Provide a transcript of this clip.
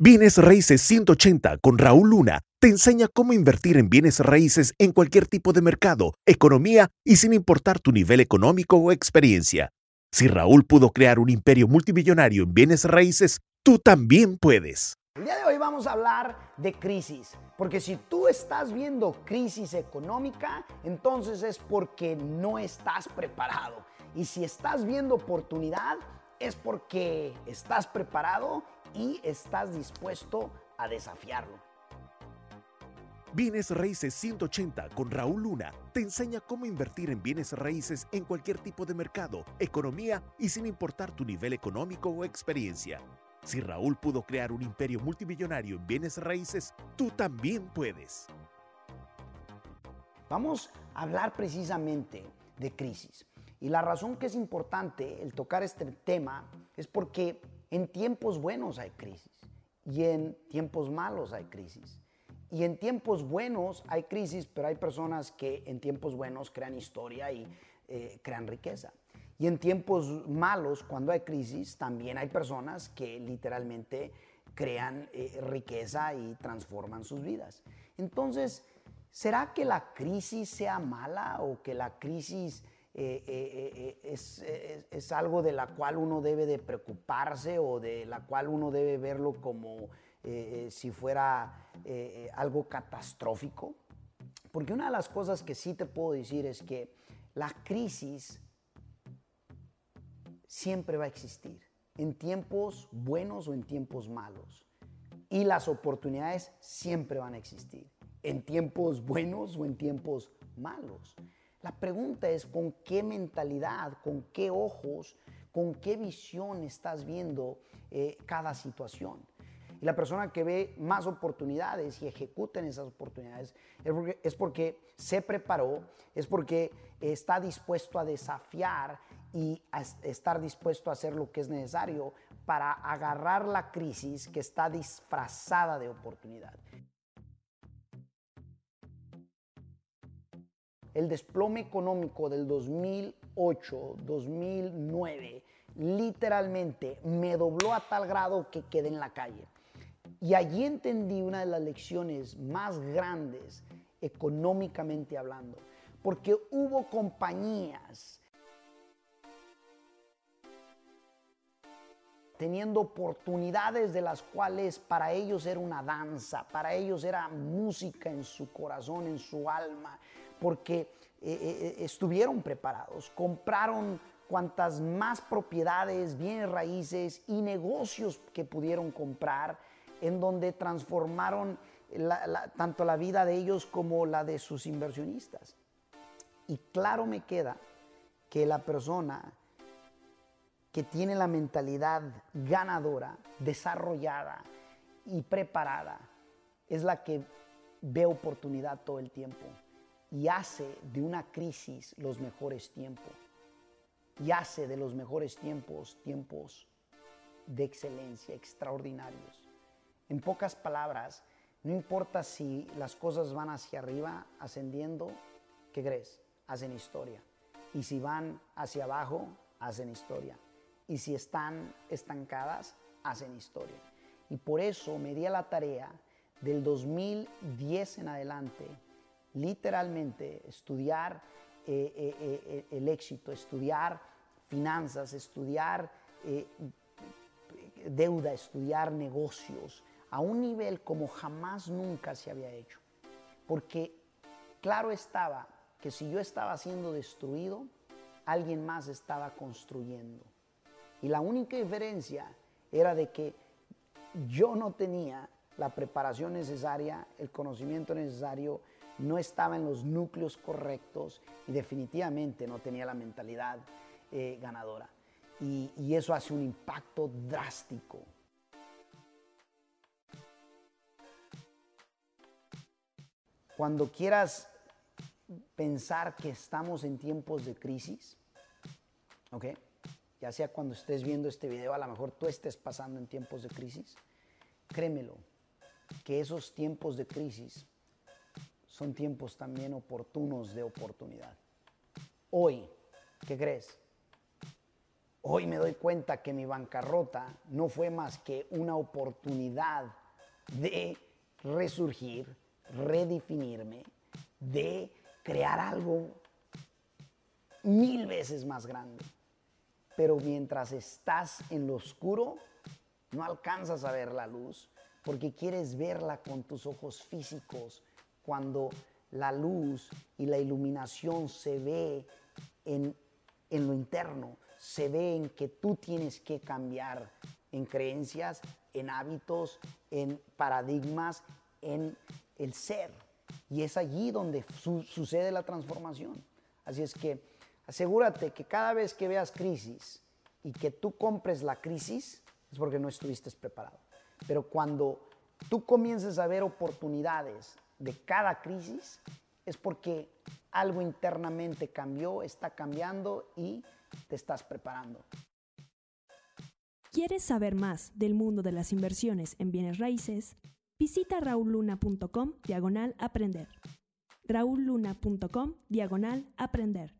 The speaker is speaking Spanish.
Bienes Raíces 180 con Raúl Luna te enseña cómo invertir en bienes raíces en cualquier tipo de mercado, economía y sin importar tu nivel económico o experiencia. Si Raúl pudo crear un imperio multimillonario en bienes raíces, tú también puedes. El día de hoy vamos a hablar de crisis, porque si tú estás viendo crisis económica, entonces es porque no estás preparado. Y si estás viendo oportunidad, es porque estás preparado y estás dispuesto a desafiarlo. Bienes Raíces 180 con Raúl Luna te enseña cómo invertir en bienes raíces en cualquier tipo de mercado, economía y sin importar tu nivel económico o experiencia. Si Raúl pudo crear un imperio multimillonario en bienes raíces, tú también puedes. Vamos a hablar precisamente de crisis. Y la razón que es importante el tocar este tema es porque en tiempos buenos hay crisis y en tiempos malos hay crisis. Y en tiempos buenos hay crisis, pero hay personas que en tiempos buenos crean historia y eh, crean riqueza. Y en tiempos malos, cuando hay crisis, también hay personas que literalmente crean eh, riqueza y transforman sus vidas. Entonces, ¿será que la crisis sea mala o que la crisis eh, eh, eh, es, algo de la cual uno debe de preocuparse o de la cual uno debe verlo como si fuera algo catastrófico. Porque una de las cosas que sí te puedo decir es que la crisis siempre va a existir, en tiempos buenos o en tiempos malos. Y las oportunidades siempre van a existir, en tiempos buenos o en tiempos malos. La pregunta es con qué mentalidad, con qué ojos, con qué visión estás viendo eh, cada situación. Y la persona que ve más oportunidades y ejecuta en esas oportunidades es porque, es porque se preparó, es porque está dispuesto a desafiar y a estar dispuesto a hacer lo que es necesario para agarrar la crisis que está disfrazada de oportunidad. El desplome económico del 2008, 2009, literalmente me dobló a tal grado que quedé en la calle. Y allí entendí una de las lecciones más grandes económicamente hablando, porque hubo compañías teniendo oportunidades de las cuales para ellos era una danza, para ellos era música en su corazón, en su alma, porque eh, eh, eh, estuvieron preparados, compraron cuantas más propiedades, bienes raíces y negocios que pudieron comprar, en donde transformaron tanto la vida de ellos como la de sus inversionistas. Y claro me queda que la persona que tiene la mentalidad ganadora, desarrollada y preparada, es la que ve oportunidad todo el tiempo y hace de una crisis los mejores tiempos. Y hace de los mejores tiempos tiempos de excelencia, extraordinarios. En pocas palabras, no importa si las cosas van hacia arriba, ascendiendo, ¿qué crees? Hacen historia. Y si van hacia abajo, hacen historia. Y si están estancadas, hacen historia. Y por eso me di a la tarea del 2010 en adelante literalmente estudiar eh, eh, eh, el éxito, estudiar finanzas, estudiar deuda, estudiar negocios a un nivel como jamás nunca se había hecho. Porque claro estaba que si yo estaba siendo destruido, alguien más estaba construyendo. Y la única diferencia era de que yo no tenía la preparación necesaria, el conocimiento necesario, no estaba en los núcleos correctos y definitivamente no tenía la mentalidad eh, ganadora. Y, y eso hace un impacto drástico. Cuando quieras pensar que estamos en tiempos de crisis, ¿ok? Ya sea cuando estés viendo este video, a lo mejor tú estés pasando en tiempos de crisis, créemelo, que esos tiempos de crisis son tiempos también oportunos de oportunidad. Hoy, ¿qué crees? Hoy me doy cuenta que mi bancarrota no fue más que una oportunidad de resurgir, redefinirme, de crear algo mil veces más grande. Pero mientras estás en lo oscuro, no alcanzas a ver la luz porque quieres verla con tus ojos físicos cuando la luz y la iluminación se ve en, en lo interno, se ve en que tú tienes que cambiar en creencias, en hábitos, en paradigmas, en el ser. Y es allí donde sucede la transformación. Así es que asegúrate que cada vez que veas crisis y que tú compres la crisis, es porque no estuviste preparado. Pero cuando tú comiences a ver oportunidades de cada crisis, es porque algo internamente cambió, está cambiando y te estás preparando. ¿Quieres saber más del mundo de las inversiones en bienes raíces? Visita raulluna.com diagonal aprender. raulluna.com diagonal aprender.